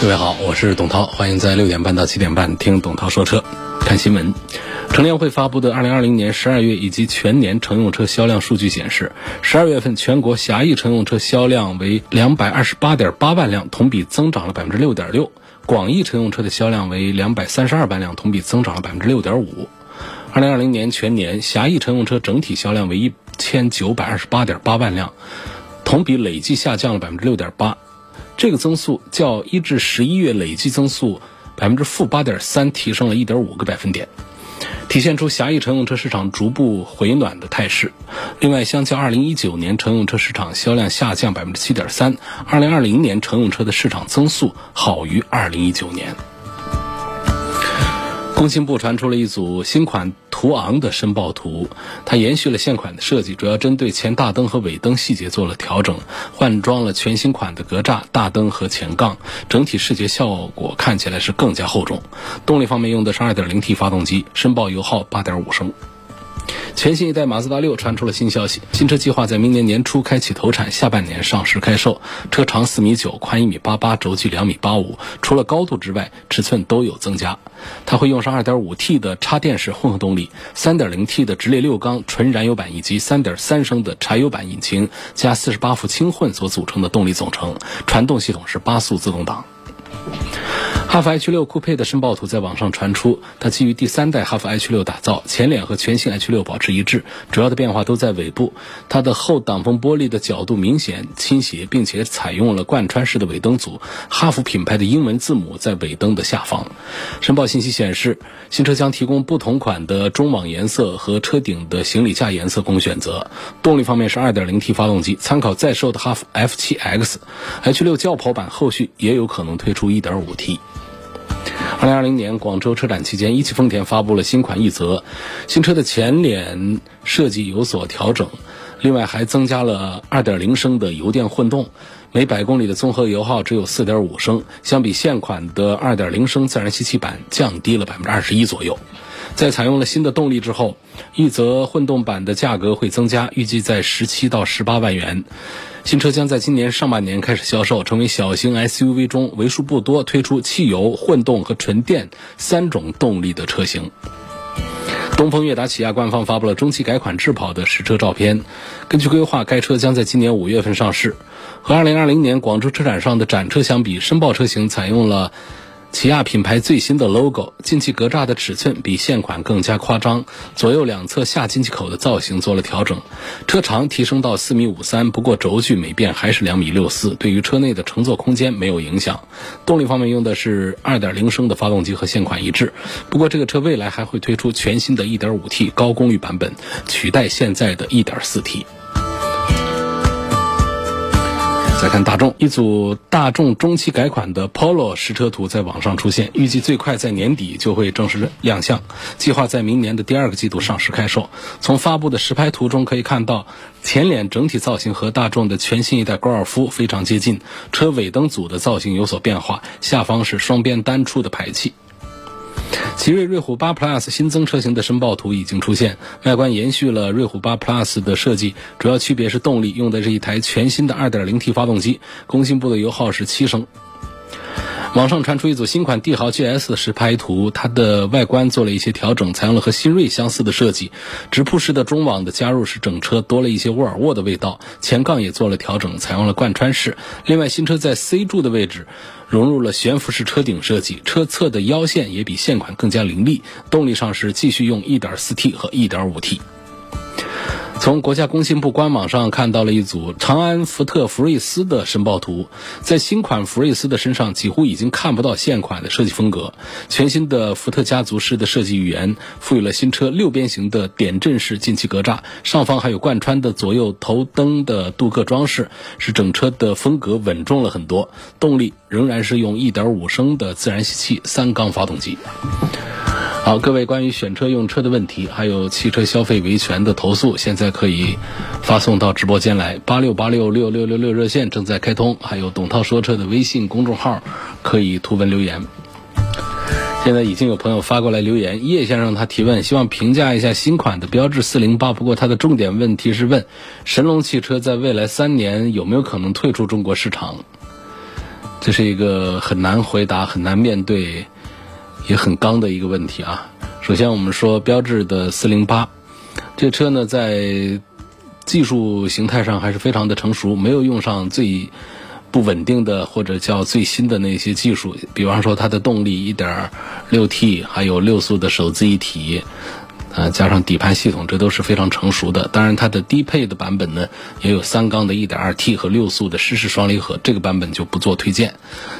各位好，我是董涛，欢迎在六点半到七点半听董涛说车，看新闻。乘联会发布的二零二零年十二月以及全年乘用车销量数据显示，十二月份全国狭义乘用车销量为两百二十八点八万辆，同比增长了百分之六点六；广义乘用车的销量为两百三十二万辆，同比增长了百分之六点五。二零二零年全年狭义乘用车整体销量为一千九百二十八点八万辆，同比累计下降了百分之六点八。这个增速较一至十一月累计增速百分之负八点三提升了一点五个百分点，体现出狭义乘用车市场逐步回暖的态势。另外，相较二零一九年乘用车市场销量下降百分之七点三，二零二零年乘用车的市场增速好于二零一九年。工信部传出了一组新款途昂的申报图，它延续了现款的设计，主要针对前大灯和尾灯细节做了调整，换装了全新款的格栅、大灯和前杠，整体视觉效果看起来是更加厚重。动力方面用的是 2.0T 发动机，申报油耗8.5升。全新一代马自达六传出了新消息，新车计划在明年年初开启投产，下半年上市开售。车长四米九，宽一米八八，轴距两米八五。除了高度之外，尺寸都有增加。它会用上 2.5T 的插电式混合动力，3.0T 的直列六缸纯燃油版以及3.3升的柴油版引擎加48伏轻混所组成的动力总成。传动系统是八速自动挡。哈弗 H 六酷配的申报图在网上传出，它基于第三代哈弗 H 六打造，前脸和全新 H 六保持一致，主要的变化都在尾部。它的后挡风玻璃的角度明显倾斜，并且采用了贯穿式的尾灯组，哈弗品牌的英文字母在尾灯的下方。申报信息显示，新车将提供不同款的中网颜色和车顶的行李架颜色供选择。动力方面是 2.0T 发动机，参考在售的哈弗 F7X。H 六轿跑版后续也有可能推出一点五 T。二零二零年广州车展期间，一汽丰田发布了新款奕泽，新车的前脸设计有所调整，另外还增加了二点零升的油电混动，每百公里的综合油耗只有四点五升，相比现款的二点零升自然吸气版降低了百分之二十一左右。在采用了新的动力之后，奕泽混动版的价格会增加，预计在十七到十八万元。新车将在今年上半年开始销售，成为小型 SUV 中为数不多推出汽油、混动和纯电三种动力的车型。东风悦达起亚官方发布了中期改款智跑的实车照片。根据规划，该车将在今年五月份上市。和2020年广州车展上的展车相比，申报车型采用了。起亚品牌最新的 logo，进气格栅的尺寸比现款更加夸张，左右两侧下进气口的造型做了调整，车长提升到四米五三，不过轴距没变，还是两米六四，对于车内的乘坐空间没有影响。动力方面用的是二点零升的发动机和现款一致，不过这个车未来还会推出全新的一点五 T 高功率版本，取代现在的一点四 T。再看大众，一组大众中期改款的 Polo 实车图在网上出现，预计最快在年底就会正式亮相，计划在明年的第二个季度上市开售。从发布的实拍图中可以看到，前脸整体造型和大众的全新一代高尔夫非常接近，车尾灯组的造型有所变化，下方是双边单出的排气。奇瑞瑞虎8 Plus 新增车型的申报图已经出现，外观延续了瑞虎8 Plus 的设计，主要区别是动力用的是一台全新的 2.0T 发动机，工信部的油耗是七升。网上传出一组新款帝豪 GS 的实拍图，它的外观做了一些调整，采用了和新锐相似的设计，直瀑式的中网的加入使整车多了一些沃尔沃的味道，前杠也做了调整，采用了贯穿式。另外，新车在 C 柱的位置融入了悬浮式车顶设计，车侧的腰线也比现款更加凌厉。动力上是继续用 1.4T 和 1.5T。从国家工信部官网上看到了一组长安福特福睿斯的申报图，在新款福睿斯的身上几乎已经看不到现款的设计风格。全新的福特家族式的设计语言，赋予了新车六边形的点阵式进气格栅，上方还有贯穿的左右头灯的镀铬装饰，使整车的风格稳重了很多。动力仍然是用1.5升的自然吸气三缸发动机。好，各位关于选车用车的问题，还有汽车消费维权的投诉，现在可以发送到直播间来。八六八六六六六六热线正在开通，还有董涛说车的微信公众号可以图文留言。现在已经有朋友发过来留言，叶先生他提问，希望评价一下新款的标致四零八。不过他的重点问题是问神龙汽车在未来三年有没有可能退出中国市场？这是一个很难回答、很难面对。也很刚的一个问题啊。首先，我们说标致的四零八，这车呢在技术形态上还是非常的成熟，没有用上最不稳定的或者叫最新的那些技术，比方说它的动力一点六 T，还有六速的手自一体。啊，加上底盘系统，这都是非常成熟的。当然，它的低配的版本呢，也有三缸的 1.2T 和六速的湿式双离合，这个版本就不做推荐。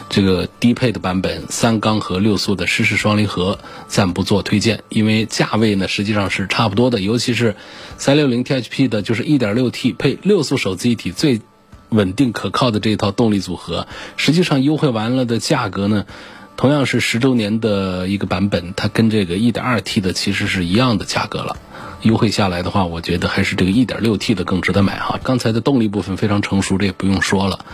这个低配的版本，三缸和六速的湿式双离合暂不做推荐，因为价位呢实际上是差不多的。尤其是 360THP 的，就是 1.6T 配六速手自一体最稳定可靠的这一套动力组合，实际上优惠完了的价格呢。同样是十周年的一个版本，它跟这个 1.2T 的其实是一样的价格了。优惠下来的话，我觉得还是这个 1.6T 的更值得买哈。刚才的动力部分非常成熟，这也不用说了。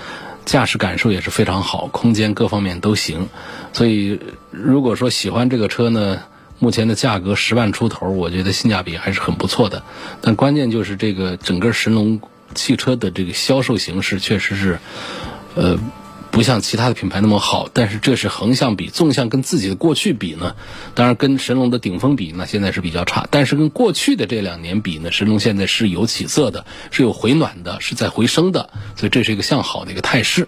驾驶感受也是非常好，空间各方面都行。所以如果说喜欢这个车呢，目前的价格十万出头，我觉得性价比还是很不错的。但关键就是这个整个神龙汽车的这个销售形式确实是，呃。不像其他的品牌那么好，但是这是横向比，纵向跟自己的过去比呢，当然跟神龙的顶峰比呢，现在是比较差。但是跟过去的这两年比呢，神龙现在是有起色的，是有回暖的，是在回升的，所以这是一个向好的一个态势。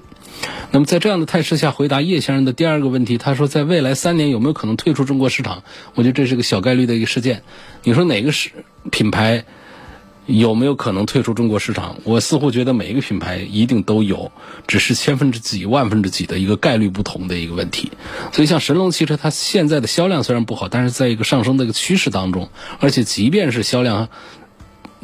那么在这样的态势下，回答叶先生的第二个问题，他说在未来三年有没有可能退出中国市场？我觉得这是个小概率的一个事件。你说哪个是品牌？有没有可能退出中国市场？我似乎觉得每一个品牌一定都有，只是千分之几、万分之几的一个概率不同的一个问题。所以，像神龙汽车，它现在的销量虽然不好，但是在一个上升的一个趋势当中。而且，即便是销量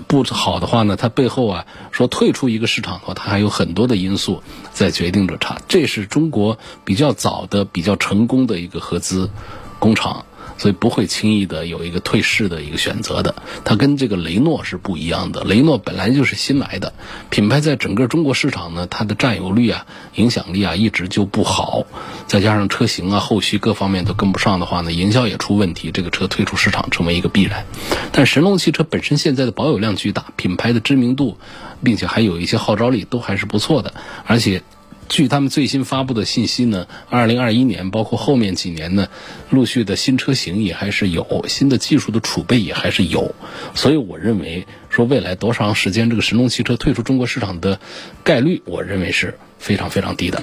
不好的话呢，它背后啊说退出一个市场的话，它还有很多的因素在决定着它。这是中国比较早的、比较成功的一个合资工厂。所以不会轻易的有一个退市的一个选择的，它跟这个雷诺是不一样的。雷诺本来就是新来的品牌，在整个中国市场呢，它的占有率啊、影响力啊一直就不好，再加上车型啊、后续各方面都跟不上的话呢，营销也出问题，这个车退出市场成为一个必然。但神龙汽车本身现在的保有量巨大，品牌的知名度，并且还有一些号召力都还是不错的，而且。据他们最新发布的信息呢，二零二一年包括后面几年呢，陆续的新车型也还是有，新的技术的储备也还是有，所以我认为说未来多长时间这个神龙汽车退出中国市场的概率，我认为是非常非常低的。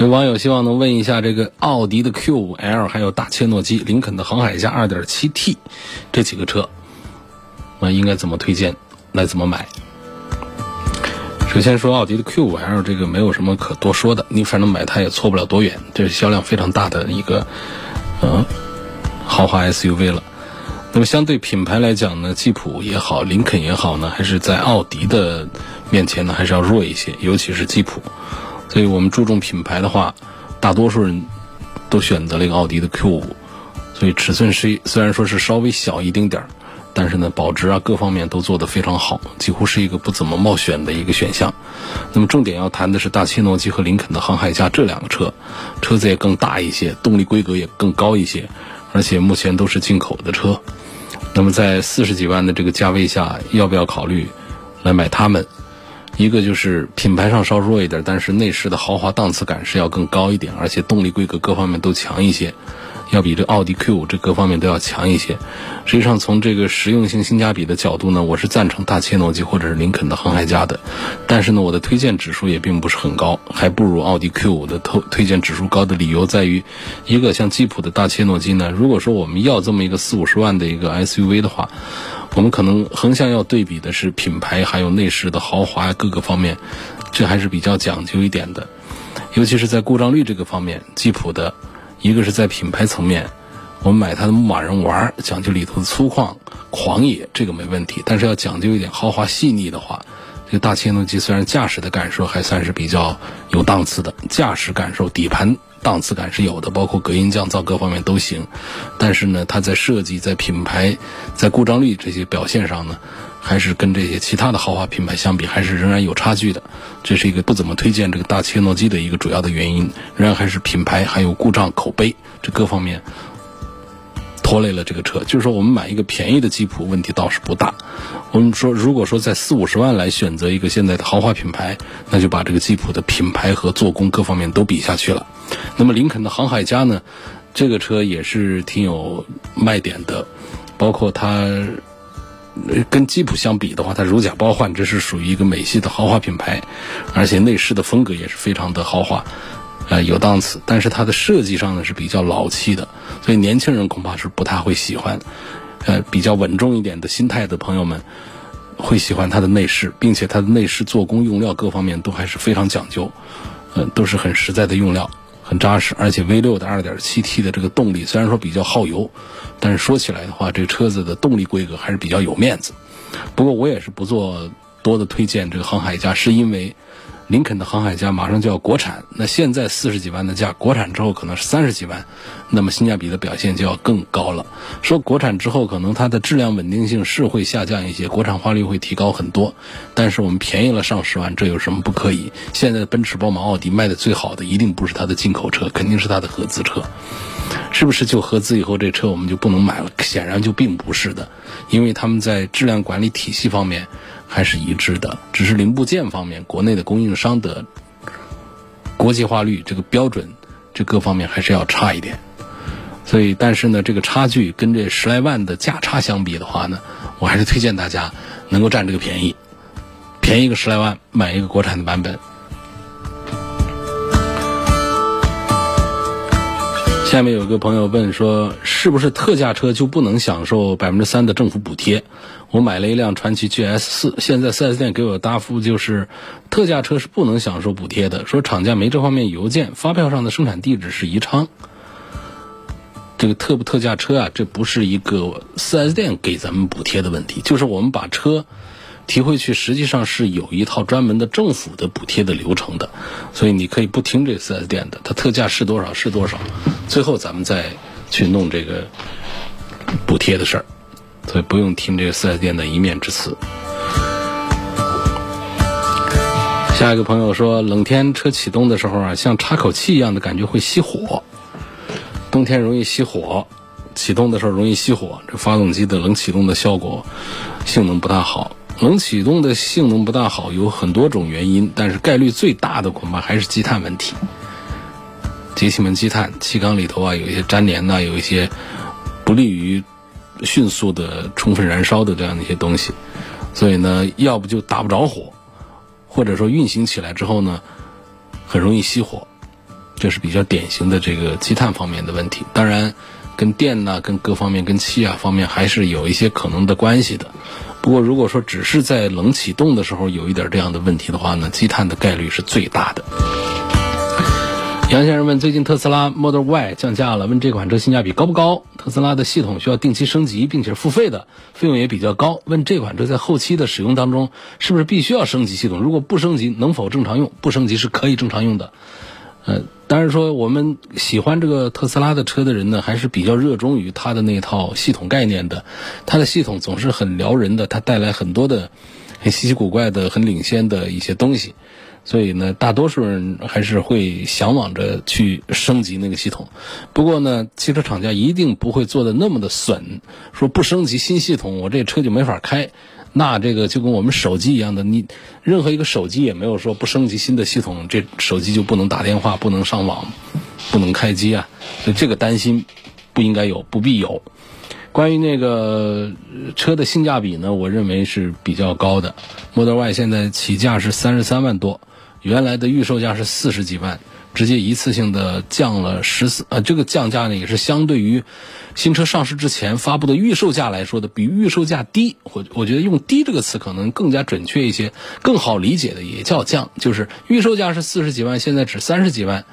有网友希望能问一下，这个奥迪的 Q5L 还有大切诺基、林肯的航海家 2.7T 这几个车，那应该怎么推荐，来怎么买？首先说奥迪的 Q5L 这个没有什么可多说的，你反正买它也错不了多远，这是销量非常大的一个，嗯，豪华 SUV 了。那么相对品牌来讲呢，吉普也好，林肯也好呢，还是在奥迪的面前呢，还是要弱一些，尤其是吉普。所以我们注重品牌的话，大多数人都选择了一个奥迪的 Q5，所以尺寸是虽然说是稍微小一丁点儿。但是呢，保值啊各方面都做得非常好，几乎是一个不怎么冒险的一个选项。那么重点要谈的是大切诺基和林肯的航海家这两个车，车子也更大一些，动力规格也更高一些，而且目前都是进口的车。那么在四十几万的这个价位下，要不要考虑来买它们？一个就是品牌上稍弱一点，但是内饰的豪华档次感是要更高一点，而且动力规格各方面都强一些。要比这奥迪 Q 五这各方面都要强一些。实际上，从这个实用性、性价比的角度呢，我是赞成大切诺基或者是林肯的航海家的。但是呢，我的推荐指数也并不是很高，还不如奥迪 Q 五的推推荐指数高的理由在于，一个像吉普的大切诺基呢，如果说我们要这么一个四五十万的一个 SUV 的话，我们可能横向要对比的是品牌，还有内饰的豪华各个方面，这还是比较讲究一点的。尤其是在故障率这个方面，吉普的一个是在品牌层面，我们买它的牧马人玩，讲究里头的粗犷、狂野，这个没问题。但是要讲究一点豪华细腻的话，这个大切诺基虽然驾驶的感受还算是比较有档次的，驾驶感受、底盘。档次感是有的，包括隔音降噪各方面都行，但是呢，它在设计、在品牌、在故障率这些表现上呢，还是跟这些其他的豪华品牌相比，还是仍然有差距的。这是一个不怎么推荐这个大切诺基的一个主要的原因，仍然还是品牌还有故障口碑这各方面。拖累了这个车，就是说我们买一个便宜的吉普问题倒是不大。我们说，如果说在四五十万来选择一个现在的豪华品牌，那就把这个吉普的品牌和做工各方面都比下去了。那么林肯的航海家呢，这个车也是挺有卖点的，包括它跟吉普相比的话，它如假包换，这是属于一个美系的豪华品牌，而且内饰的风格也是非常的豪华。呃，有档次，但是它的设计上呢是比较老气的，所以年轻人恐怕是不太会喜欢。呃，比较稳重一点的心态的朋友们会喜欢它的内饰，并且它的内饰做工、用料各方面都还是非常讲究，呃，都是很实在的用料，很扎实。而且 V 六的 2.7T 的这个动力虽然说比较耗油，但是说起来的话，这个车子的动力规格还是比较有面子。不过我也是不做多的推荐，这个航海家是因为。林肯的航海家马上就要国产，那现在四十几万的价，国产之后可能是三十几万，那么性价比的表现就要更高了。说国产之后可能它的质量稳定性是会下降一些，国产化率会提高很多，但是我们便宜了上十万，这有什么不可以？现在奔驰、宝马、奥迪卖的最好的一定不是它的进口车，肯定是它的合资车，是不是？就合资以后这车我们就不能买了？显然就并不是的，因为他们在质量管理体系方面。还是一致的，只是零部件方面，国内的供应商的国际化率这个标准，这各方面还是要差一点。所以，但是呢，这个差距跟这十来万的价差相比的话呢，我还是推荐大家能够占这个便宜，便宜个十来万买一个国产的版本。下面有个朋友问说，是不是特价车就不能享受百分之三的政府补贴？我买了一辆传祺 GS 四，现在 4S 店给我的答复就是，特价车是不能享受补贴的，说厂家没这方面邮件，发票上的生产地址是宜昌。这个特不特价车啊，这不是一个 4S 店给咱们补贴的问题，就是我们把车提回去，实际上是有一套专门的政府的补贴的流程的，所以你可以不听这 4S 店的，它特价是多少是多少，最后咱们再去弄这个补贴的事儿。所以不用听这个四 S 店的一面之词。下一个朋友说，冷天车启动的时候啊，像插口气一样的感觉会熄火，冬天容易熄火，启动的时候容易熄火，这发动机的冷启动的效果性能不大好。冷启动的性能不大好有很多种原因，但是概率最大的恐怕还是积碳问题。节气门积碳，气缸里头啊有一些粘连呐，有一些不利于。迅速的、充分燃烧的这样的一些东西，所以呢，要不就打不着火，或者说运行起来之后呢，很容易熄火，这是比较典型的这个积碳方面的问题。当然，跟电呐、跟各方面、跟气啊方面还是有一些可能的关系的。不过，如果说只是在冷启动的时候有一点这样的问题的话呢，积碳的概率是最大的。杨先生问：最近特斯拉 Model Y 降价了，问这款车性价比高不高？特斯拉的系统需要定期升级，并且付费的费用也比较高。问这款车在后期的使用当中，是不是必须要升级系统？如果不升级，能否正常用？不升级是可以正常用的。呃，当然说我们喜欢这个特斯拉的车的人呢，还是比较热衷于它的那套系统概念的。它的系统总是很撩人的，它带来很多的很稀奇古怪的、很领先的一些东西。所以呢，大多数人还是会向往着去升级那个系统。不过呢，汽车厂家一定不会做的那么的损，说不升级新系统，我这车就没法开。那这个就跟我们手机一样的，你任何一个手机也没有说不升级新的系统，这手机就不能打电话、不能上网、不能开机啊。所以这个担心不应该有，不必有。关于那个车的性价比呢，我认为是比较高的。Model Y 现在起价是三十三万多。原来的预售价是四十几万，直接一次性的降了十四，呃，这个降价呢也是相对于新车上市之前发布的预售价来说的，比预售价低。我我觉得用“低”这个词可能更加准确一些，更好理解的也叫降，就是预售价是四十几万，现在只三十几万，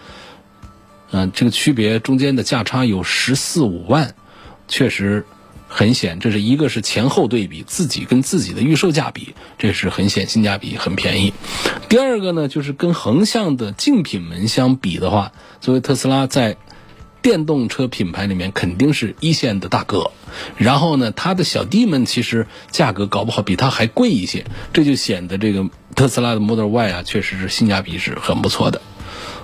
嗯，这个区别中间的价差有十四五万，确实。很显，这是一个是前后对比，自己跟自己的预售价比，这是很显性价比很便宜。第二个呢，就是跟横向的竞品门相比的话，作为特斯拉在电动车品牌里面肯定是一线的大哥。然后呢，它的小弟们其实价格搞不好比它还贵一些，这就显得这个特斯拉的 Model Y 啊，确实是性价比是很不错的。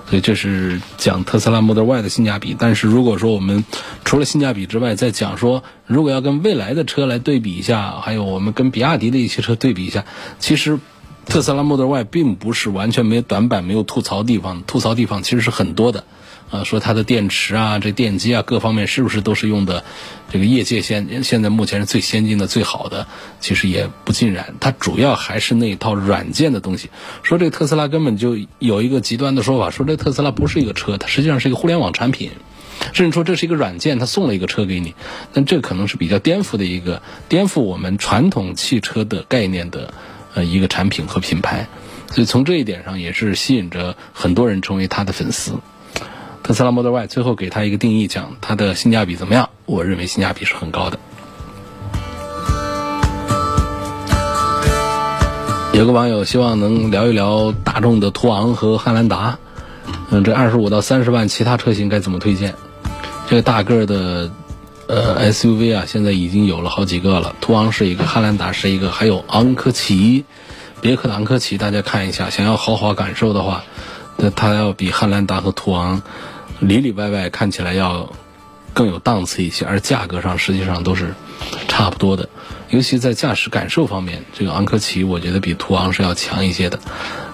所以这是讲特斯拉 Model Y 的性价比，但是如果说我们除了性价比之外，再讲说如果要跟未来的车来对比一下，还有我们跟比亚迪的一些车对比一下，其实特斯拉 Model Y 并不是完全没有短板、没有吐槽地方，吐槽地方其实是很多的。啊，说它的电池啊，这电机啊，各方面是不是都是用的这个业界现现在目前是最先进的、最好的？其实也不尽然，它主要还是那一套软件的东西。说这个特斯拉根本就有一个极端的说法，说这特斯拉不是一个车，它实际上是一个互联网产品，甚至说这是一个软件，它送了一个车给你。但这可能是比较颠覆的一个颠覆我们传统汽车的概念的呃一个产品和品牌，所以从这一点上也是吸引着很多人成为它的粉丝。特斯拉 Model Y 最后给它一个定义，讲它的性价比怎么样？我认为性价比是很高的。有个网友希望能聊一聊大众的途昂和汉兰达，嗯，这二十五到三十万其他车型该怎么推荐？这个大个的呃 SUV 啊，现在已经有了好几个了，途昂是一个，汉兰达是一个，还有昂科旗，别克的昂科旗，大家看一下，想要豪华感受的话，那它要比汉兰达和途昂。里里外外看起来要更有档次一些，而价格上实际上都是差不多的。尤其在驾驶感受方面，这个昂科旗我觉得比途昂是要强一些的。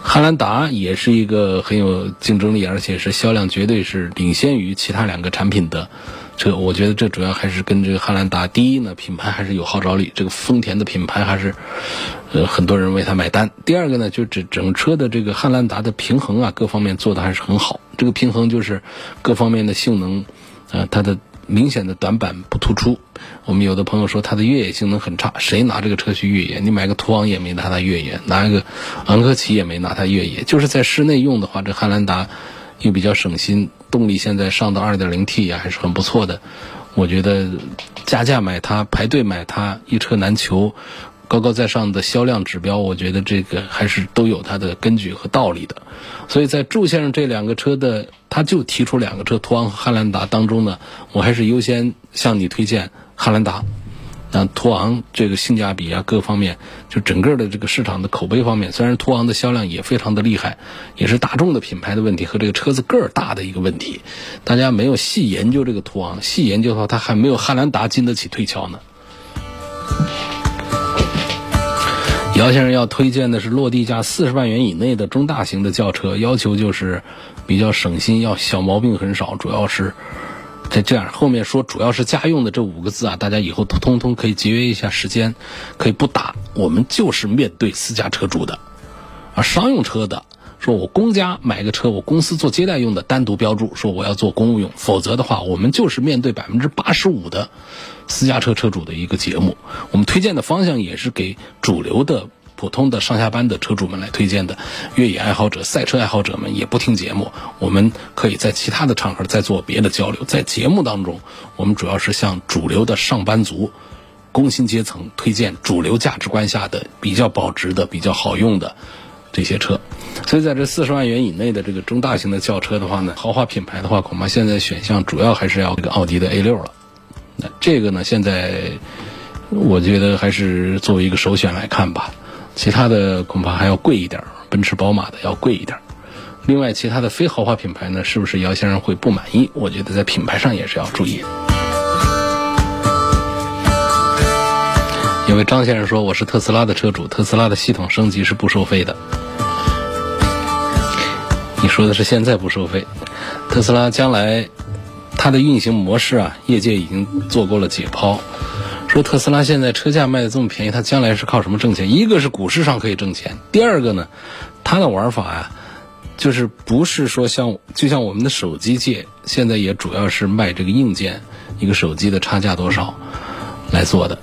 汉兰达也是一个很有竞争力，而且是销量绝对是领先于其他两个产品的这。我觉得这主要还是跟这个汉兰达，第一呢，品牌还是有号召力，这个丰田的品牌还是呃很多人为它买单。第二个呢，就整整车的这个汉兰达的平衡啊，各方面做的还是很好。这个平衡就是各方面的性能，呃，它的明显的短板不突出。我们有的朋友说它的越野性能很差，谁拿这个车去越野？你买个途昂也没拿它越野，拿一个昂科旗也没拿它越野。就是在室内用的话，这汉兰达又比较省心，动力现在上到 2.0T 也还是很不错的。我觉得加价买它，排队买它，一车难求。高高在上的销量指标，我觉得这个还是都有它的根据和道理的。所以在祝先生这两个车的，他就提出两个车，途昂和汉兰达当中呢，我还是优先向你推荐汉兰达。那途昂这个性价比啊，各方面，就整个的这个市场的口碑方面，虽然途昂的销量也非常的厉害，也是大众的品牌的问题和这个车子个儿大的一个问题。大家没有细研究这个途昂，细研究的话，它还没有汉兰达经得起推敲呢。姚先生要推荐的是落地价四十万元以内的中大型的轿车，要求就是比较省心，要小毛病很少，主要是在这样后面说主要是家用的这五个字啊，大家以后通通可以节约一下时间，可以不打。我们就是面对私家车主的，而商用车的，说我公家买个车，我公司做接待用的，单独标注说我要做公务用，否则的话，我们就是面对百分之八十五的。私家车车主的一个节目，我们推荐的方向也是给主流的、普通的上下班的车主们来推荐的。越野爱好者、赛车爱好者们也不听节目，我们可以在其他的场合再做别的交流。在节目当中，我们主要是向主流的上班族、工薪阶层推荐主流价值观下的比较保值的、比较好用的这些车。所以在这四十万元以内的这个中大型的轿车的话呢，豪华品牌的话，恐怕现在选项主要还是要这个奥迪的 A 六了。那这个呢？现在我觉得还是作为一个首选来看吧，其他的恐怕还要贵一点，奔驰、宝马的要贵一点。另外，其他的非豪华品牌呢，是不是姚先生会不满意？我觉得在品牌上也是要注意。因为张先生说我是特斯拉的车主，特斯拉的系统升级是不收费的。你说的是现在不收费，特斯拉将来。它的运行模式啊，业界已经做过了解剖，说特斯拉现在车价卖的这么便宜，它将来是靠什么挣钱？一个是股市上可以挣钱，第二个呢，它的玩法呀，就是不是说像就像我们的手机界，现在也主要是卖这个硬件，一个手机的差价多少来做的。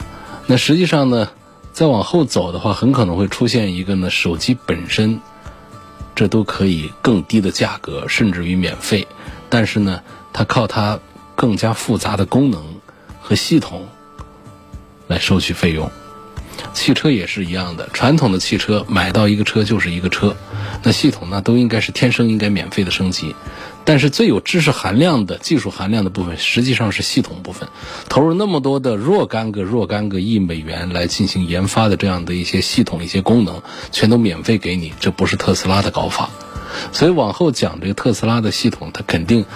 那实际上呢，再往后走的话，很可能会出现一个呢，手机本身这都可以更低的价格，甚至于免费，但是呢，它靠它更加复杂的功能和系统来收取费用。汽车也是一样的，传统的汽车买到一个车就是一个车，那系统呢都应该是天生应该免费的升级，但是最有知识含量的技术含量的部分实际上是系统部分，投入那么多的若干个若干个亿美元来进行研发的这样的一些系统一些功能，全都免费给你，这不是特斯拉的搞法，所以往后讲这个特斯拉的系统，它肯定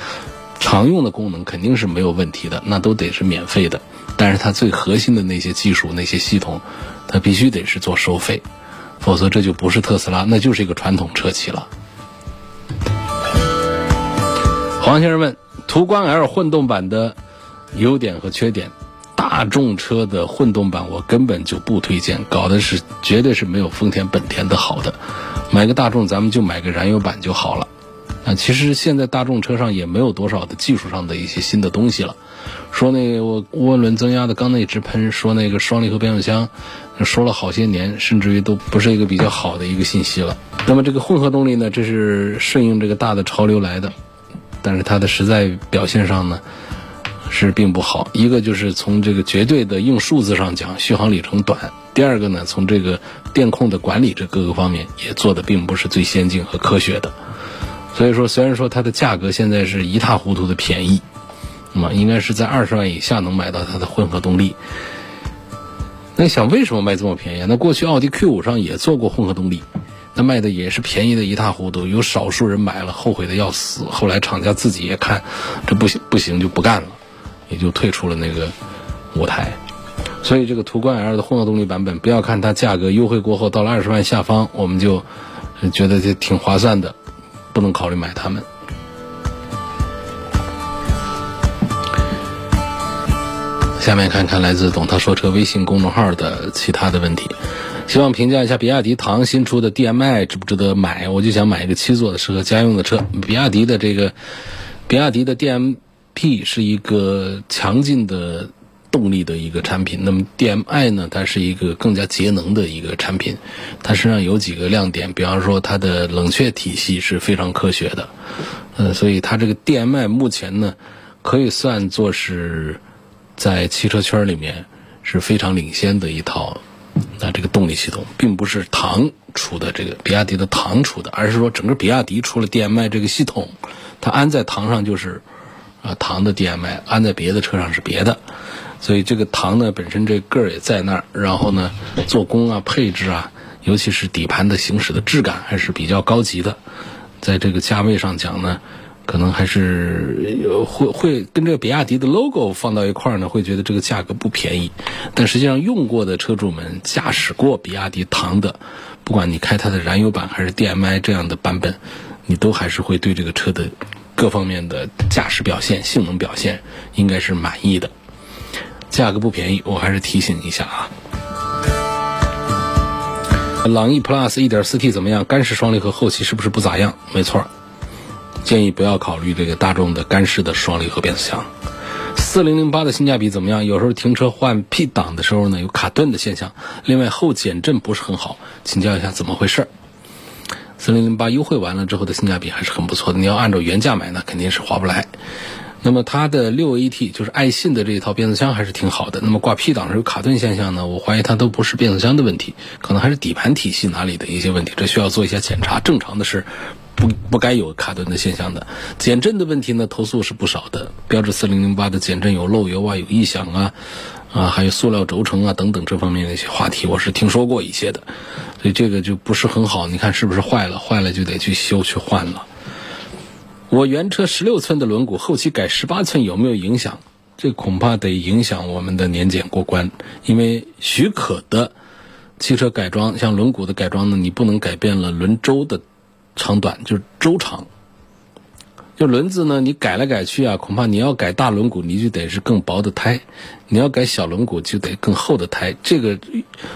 常用的功能肯定是没有问题的，那都得是免费的，但是它最核心的那些技术那些系统。它必须得是做收费，否则这就不是特斯拉，那就是一个传统车企了。黄先生问：途观 L 混动版的优点和缺点？大众车的混动版我根本就不推荐，搞的是绝对是没有丰田、本田的好的。买个大众，咱们就买个燃油版就好了。啊，其实现在大众车上也没有多少的技术上的一些新的东西了。说那个我涡轮增压的缸内直喷，说那个双离合变速箱，说了好些年，甚至于都不是一个比较好的一个信息了。那么这个混合动力呢，这是顺应这个大的潮流来的，但是它的实在表现上呢是并不好。一个就是从这个绝对的硬数字上讲，续航里程短；第二个呢，从这个电控的管理这各个方面也做的并不是最先进和科学的。所以说，虽然说它的价格现在是一塌糊涂的便宜。那么应该是在二十万以下能买到它的混合动力。那想为什么卖这么便宜？那过去奥迪 Q 五上也做过混合动力，那卖的也是便宜的一塌糊涂，有少数人买了后悔的要死。后来厂家自己也看这不行不行就不干了，也就退出了那个舞台。所以这个途观 L 的混合动力版本，不要看它价格优惠过后到了二十万下方，我们就觉得这挺划算的，不能考虑买它们。下面看看来自“懂涛说车”微信公众号的其他的问题，希望评价一下比亚迪唐新出的 DM-i 值不值得买？我就想买一个七座的适合家用的车。比亚迪的这个，比亚迪的 DM-P 是一个强劲的动力的一个产品，那么 DM-i 呢，它是一个更加节能的一个产品。它身上有几个亮点，比方说它的冷却体系是非常科学的，呃，所以它这个 DM-i 目前呢，可以算作是。在汽车圈里面是非常领先的一套，那这个动力系统并不是唐出的，这个比亚迪的唐出的，而是说整个比亚迪出了 DMI 这个系统，它安在唐上就是啊唐的 DMI，安在别的车上是别的，所以这个唐呢本身这个儿也在那儿，然后呢做工啊配置啊，尤其是底盘的行驶的质感还是比较高级的，在这个价位上讲呢。可能还是会会跟这个比亚迪的 logo 放到一块儿呢，会觉得这个价格不便宜。但实际上用过的车主们，驾驶过比亚迪唐的，不管你开它的燃油版 还是 DMI 这样的版本，你都还是会对这个车的各方面的驾驶表现、性能表现应该是满意的。价格不便宜，我还是提醒一下啊。朗逸 Plus 1.4T 怎么样？干式双离合后期是不是不咋样？没错。建议不要考虑这个大众的干式的双离合变速箱。四零零八的性价比怎么样？有时候停车换 P 档的时候呢，有卡顿的现象。另外后减震不是很好，请教一下怎么回事？四零零八优惠完了之后的性价比还是很不错的。你要按照原价买呢，肯定是划不来。那么它的六 AT 就是爱信的这一套变速箱还是挺好的。那么挂 P 档时有卡顿现象呢？我怀疑它都不是变速箱的问题，可能还是底盘体系哪里的一些问题，这需要做一下检查。正常的是。不不该有卡顿的现象的，减震的问题呢，投诉是不少的。标致四零零八的减震有漏油啊，有异响啊，啊，还有塑料轴承啊等等这方面的一些话题，我是听说过一些的，所以这个就不是很好。你看是不是坏了？坏了就得去修去换了。我原车十六寸的轮毂，后期改十八寸有没有影响？这恐怕得影响我们的年检过关，因为许可的汽车改装，像轮毂的改装呢，你不能改变了轮周的。长短就是周长，就轮子呢，你改来改去啊，恐怕你要改大轮毂，你就得是更薄的胎；你要改小轮毂，就得更厚的胎。这个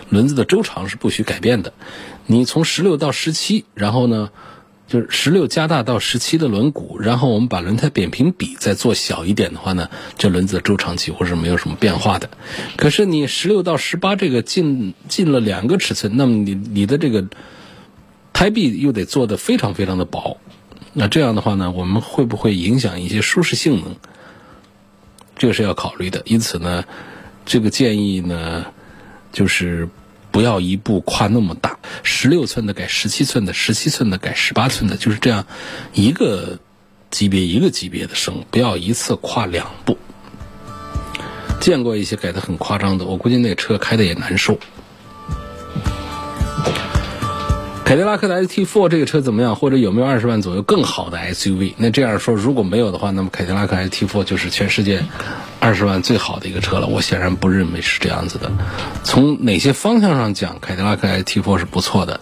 轮子的周长是不许改变的。你从十六到十七，然后呢，就是十六加大到十七的轮毂，然后我们把轮胎扁平比再做小一点的话呢，这轮子的周长几乎是没有什么变化的。可是你十六到十八这个进进了两个尺寸，那么你你的这个胎壁又得做的非常非常的薄，那这样的话呢，我们会不会影响一些舒适性能？这个是要考虑的。因此呢，这个建议呢，就是不要一步跨那么大，十六寸的改十七寸的，十七寸的改十八寸的，就是这样一个级别一个级别的升，不要一次跨两步。见过一些改的很夸张的，我估计那车开的也难受。凯迪拉克的 ST4 这个车怎么样？或者有没有二十万左右更好的 SUV？那这样说，如果没有的话，那么凯迪拉克 ST4 就是全世界二十万最好的一个车了。我显然不认为是这样子的。从哪些方向上讲，凯迪拉克 ST4 是不错的。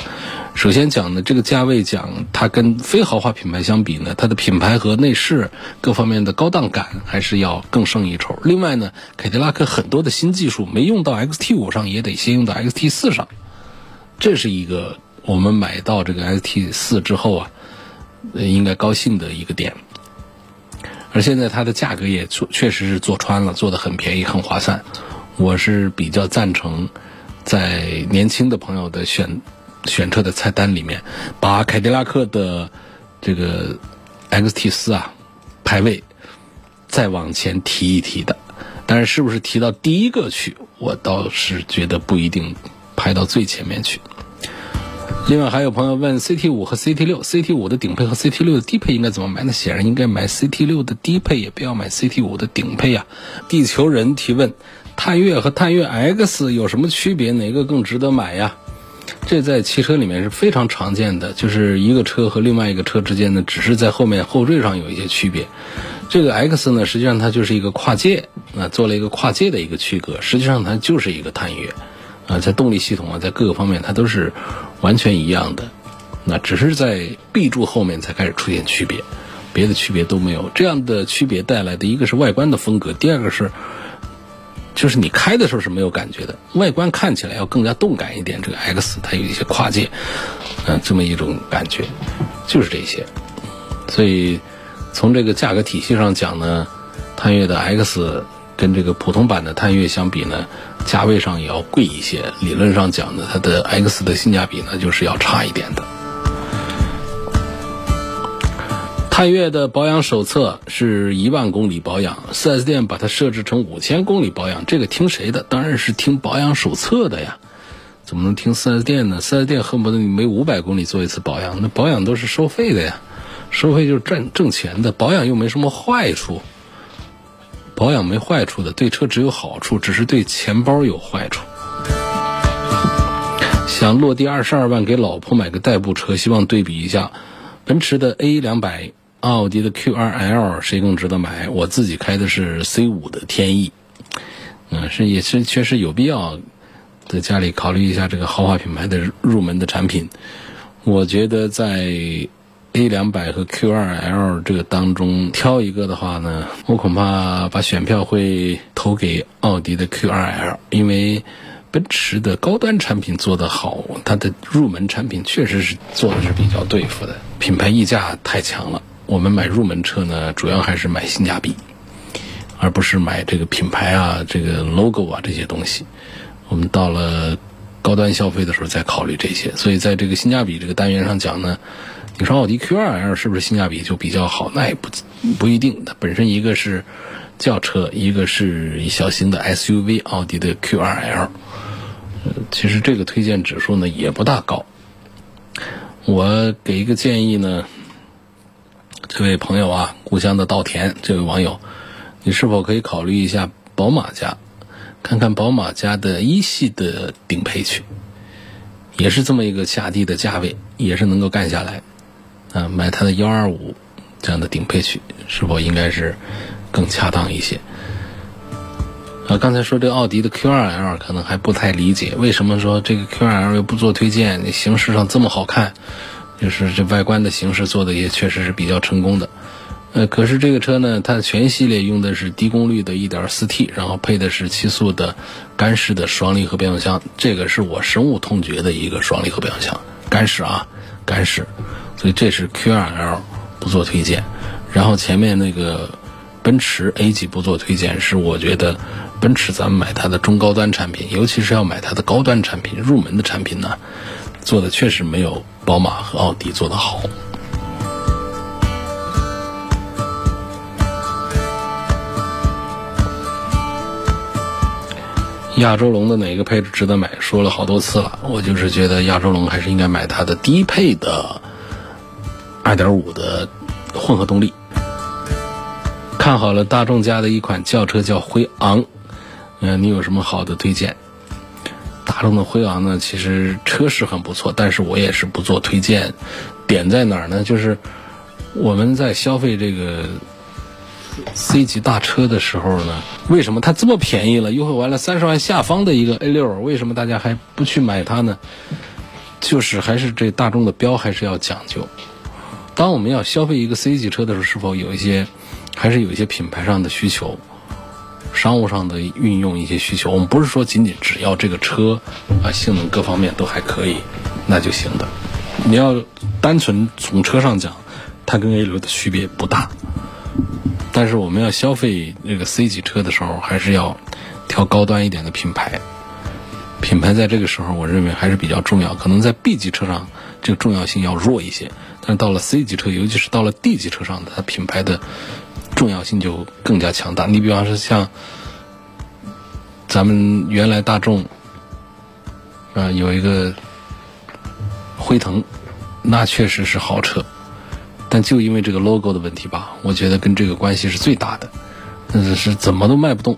首先讲呢，这个价位讲，它跟非豪华品牌相比呢，它的品牌和内饰各方面的高档感还是要更胜一筹。另外呢，凯迪拉克很多的新技术没用到 XT5 上，也得先用到 XT4 上，这是一个。我们买到这个 ST 四之后啊，应该高兴的一个点。而现在它的价格也确确实是做穿了，做的很便宜，很划算。我是比较赞成在年轻的朋友的选选车的菜单里面，把凯迪拉克的这个 XT 四啊排位再往前提一提的。但是是不是提到第一个去，我倒是觉得不一定排到最前面去。另外还有朋友问 CT 五和 CT 六，CT 五的顶配和 CT 六的低配应该怎么买？那显然应该买 CT 六的低配，也不要买 CT 五的顶配呀。地球人提问：探岳和探岳 X 有什么区别？哪个更值得买呀？这在汽车里面是非常常见的，就是一个车和另外一个车之间呢，只是在后面后缀上有一些区别。这个 X 呢，实际上它就是一个跨界，啊，做了一个跨界的一个区隔，实际上它就是一个探岳。啊，在动力系统啊，在各个方面它都是完全一样的，那只是在 B 柱后面才开始出现区别，别的区别都没有。这样的区别带来的一个是外观的风格，第二个是就是你开的时候是没有感觉的，外观看起来要更加动感一点。这个 X 它有一些跨界，嗯，这么一种感觉，就是这些。所以从这个价格体系上讲呢，探岳的 X 跟这个普通版的探岳相比呢。价位上也要贵一些，理论上讲呢，它的 X 的性价比呢就是要差一点的。探岳的保养手册是一万公里保养，4S 店把它设置成五千公里保养，这个听谁的？当然是听保养手册的呀，怎么能听 4S 店呢？4S 店恨不得你每五百公里做一次保养，那保养都是收费的呀，收费就是赚挣钱的，保养又没什么坏处。保养没坏处的，对车只有好处，只是对钱包有坏处。想落地二十二万给老婆买个代步车，希望对比一下，奔驰的 A 两百，奥迪的 Q 二 L，谁更值得买？我自己开的是 C 五的天翼，嗯，是也是确实有必要在家里考虑一下这个豪华品牌的入门的产品。我觉得在。A 两百和 Q 二 L 这个当中挑一个的话呢，我恐怕把选票会投给奥迪的 Q 二 L，因为奔驰的高端产品做得好，它的入门产品确实是做的是比较对付的，品牌溢价太强了。我们买入门车呢，主要还是买性价比，而不是买这个品牌啊、这个 logo 啊这些东西。我们到了高端消费的时候再考虑这些。所以在这个性价比这个单元上讲呢。你说奥迪 Q2L 是不是性价比就比较好？那也不不一定。它本身一个是轿车，一个是小型的 SUV，奥迪的 Q2L，其实这个推荐指数呢也不大高。我给一个建议呢，这位朋友啊，故乡的稻田，这位网友，你是否可以考虑一下宝马家，看看宝马家的一系的顶配去，也是这么一个下地的价位，也是能够干下来。啊，买它的幺二五这样的顶配去，是否应该是更恰当一些？啊，刚才说这个奥迪的 Q 二 L 可能还不太理解，为什么说这个 Q 二 L 又不做推荐？你形式上这么好看，就是这外观的形式做的也确实是比较成功的。呃，可是这个车呢，它全系列用的是低功率的 1.4T，然后配的是七速的干式的双离合变速箱，这个是我深恶痛绝的一个双离合变速箱，干式啊，干式。所以这是 Q2L 不做推荐。然后前面那个奔驰 A 级不做推荐，是我觉得奔驰咱们买它的中高端产品，尤其是要买它的高端产品、入门的产品呢，做的确实没有宝马和奥迪做的好。亚洲龙的哪个配置值得买？说了好多次了，我就是觉得亚洲龙还是应该买它的低配的2.5的混合动力。看好了大众家的一款轿车叫辉昂，嗯，你有什么好的推荐？大众的辉昂呢，其实车是很不错，但是我也是不做推荐。点在哪儿呢？就是我们在消费这个。C 级大车的时候呢，为什么它这么便宜了，优惠完了三十万下方的一个 A 六，为什么大家还不去买它呢？就是还是这大众的标还是要讲究。当我们要消费一个 C 级车的时候，是否有一些还是有一些品牌上的需求，商务上的运用一些需求？我们不是说仅仅只要这个车啊性能各方面都还可以，那就行的。你要单纯从车上讲，它跟 A 六的区别不大。但是我们要消费那个 C 级车的时候，还是要挑高端一点的品牌。品牌在这个时候，我认为还是比较重要。可能在 B 级车上，这个重要性要弱一些。但是到了 C 级车，尤其是到了 D 级车上，它品牌的重要性就更加强大。你比方说像咱们原来大众啊，有一个辉腾，那确实是豪车。但就因为这个 logo 的问题吧，我觉得跟这个关系是最大的。嗯，是怎么都卖不动。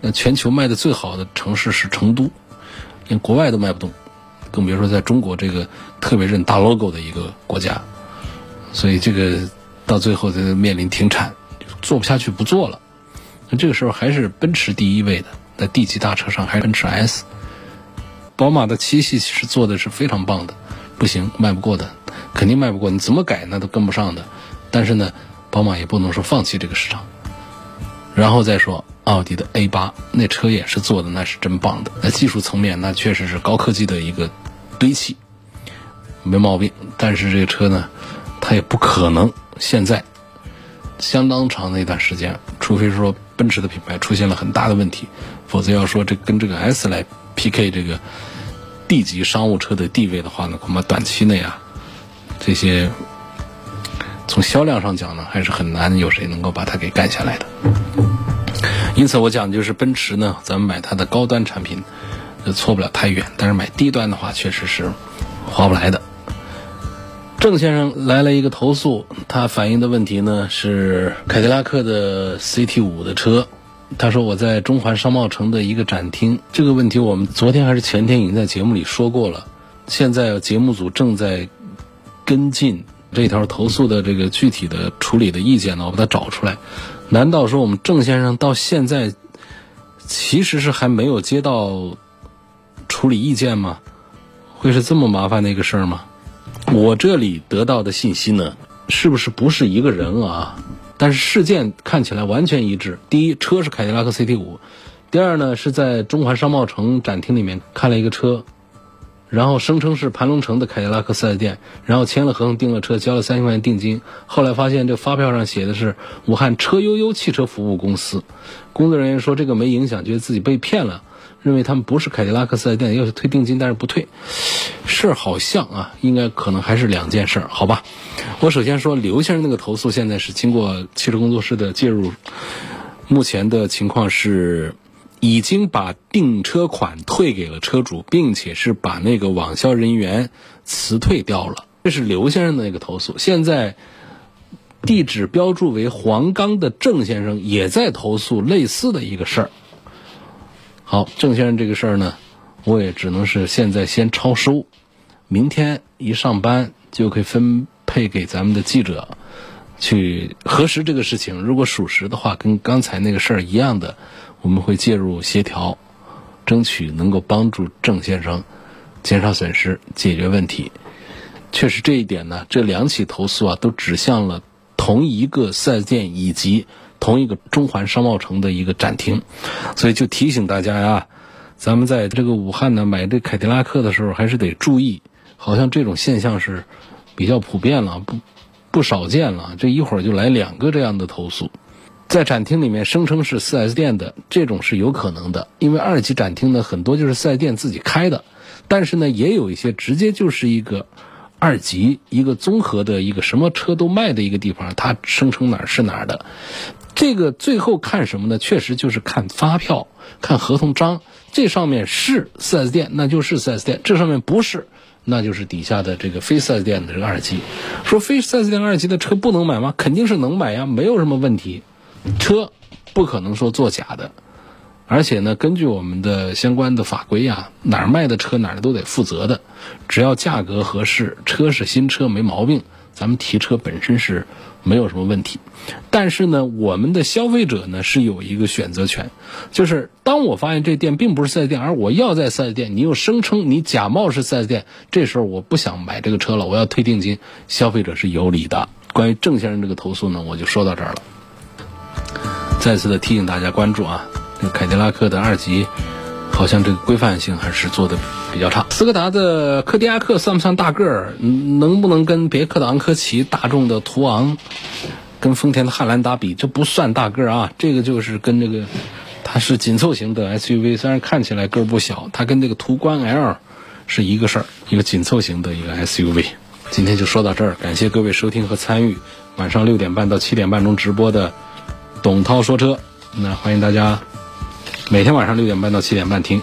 那全球卖的最好的城市是成都，连国外都卖不动，更别说在中国这个特别认大 logo 的一个国家。所以这个到最后就面临停产，做不下去不做了。那这个时候还是奔驰第一位的，在 D 级大车上还是奔驰 S。宝马的七系其实做的是非常棒的，不行，卖不过的。肯定卖不过，你怎么改那都跟不上的。但是呢，宝马也不能说放弃这个市场。然后再说奥迪的 A 八，那车也是做的那是真棒的。在技术层面，那确实是高科技的一个堆砌，没毛病。但是这个车呢，它也不可能现在相当长的一段时间，除非说奔驰的品牌出现了很大的问题，否则要说这跟这个 S 来 PK 这个 D 级商务车的地位的话呢，恐怕短期内啊。这些从销量上讲呢，还是很难有谁能够把它给干下来的。因此，我讲就是奔驰呢，咱们买它的高端产品，错不了太远。但是买低端的话，确实是划不来的。郑先生来了一个投诉，他反映的问题呢是凯迪拉克的 CT 五的车。他说我在中环商贸城的一个展厅，这个问题我们昨天还是前天已经在节目里说过了。现在节目组正在。跟进这条投诉的这个具体的处理的意见呢，我把它找出来。难道说我们郑先生到现在其实是还没有接到处理意见吗？会是这么麻烦的一个事儿吗？我这里得到的信息呢，是不是不是一个人啊？但是事件看起来完全一致。第一，车是凯迪拉克 CT 五；第二呢，是在中环商贸城展厅里面看了一个车。然后声称是盘龙城的凯迪拉克四 S 店，然后签了合同订了车，交了三千块钱定金。后来发现这发票上写的是武汉车悠悠汽车服务公司。工作人员说这个没影响，觉得自己被骗了，认为他们不是凯迪拉克四 S 店，要求退定金，但是不退。事儿好像啊，应该可能还是两件事，好吧？我首先说刘先生那个投诉，现在是经过汽车工作室的介入，目前的情况是。已经把订车款退给了车主，并且是把那个网销人员辞退掉了。这是刘先生的那个投诉。现在地址标注为黄冈的郑先生也在投诉类似的一个事儿。好，郑先生这个事儿呢，我也只能是现在先超收，明天一上班就可以分配给咱们的记者去核实这个事情。如果属实的话，跟刚才那个事儿一样的。我们会介入协调，争取能够帮助郑先生减少损失、解决问题。确实这一点呢，这两起投诉啊，都指向了同一个四 S 店以及同一个中环商贸城的一个展厅，所以就提醒大家呀，咱们在这个武汉呢买这凯迪拉克的时候，还是得注意，好像这种现象是比较普遍了，不不少见了。这一会儿就来两个这样的投诉，在展厅里面声称是 4S 店的，这种是有可能的，因为二级展厅呢很多就是 4S 店自己开的，但是呢也有一些直接就是一个二级一个综合的一个什么车都卖的一个地方，他声称哪儿是哪儿的。这个最后看什么呢？确实就是看发票、看合同章，这上面是 4S 店，那就是 4S 店；这上面不是，那就是底下的这个非 4S 店的这个二级。说非 4S 店二级的车不能买吗？肯定是能买呀，没有什么问题。车不可能说作假的，而且呢，根据我们的相关的法规啊，哪儿卖的车哪儿都得负责的。只要价格合适，车是新车没毛病，咱们提车本身是。没有什么问题，但是呢，我们的消费者呢是有一个选择权，就是当我发现这店并不是四 S 店，而我要在四 S 店，你又声称你假冒是四 S 店，这时候我不想买这个车了，我要退定金，消费者是有理的。关于郑先生这个投诉呢，我就说到这儿了。再次的提醒大家关注啊，这个凯迪拉克的二级。好像这个规范性还是做的比较差。斯柯达的柯迪亚克算不算大个儿？能不能跟别克的昂科旗、大众的途昂、跟丰田的汉兰达比？这不算大个儿啊，这个就是跟这个它是紧凑型的 SUV，虽然看起来个儿不小，它跟这个途观 L 是一个事儿，一个紧凑型的一个 SUV。今天就说到这儿，感谢各位收听和参与晚上六点半到七点半中直播的董涛说车，那欢迎大家。每天晚上六点半到七点半听。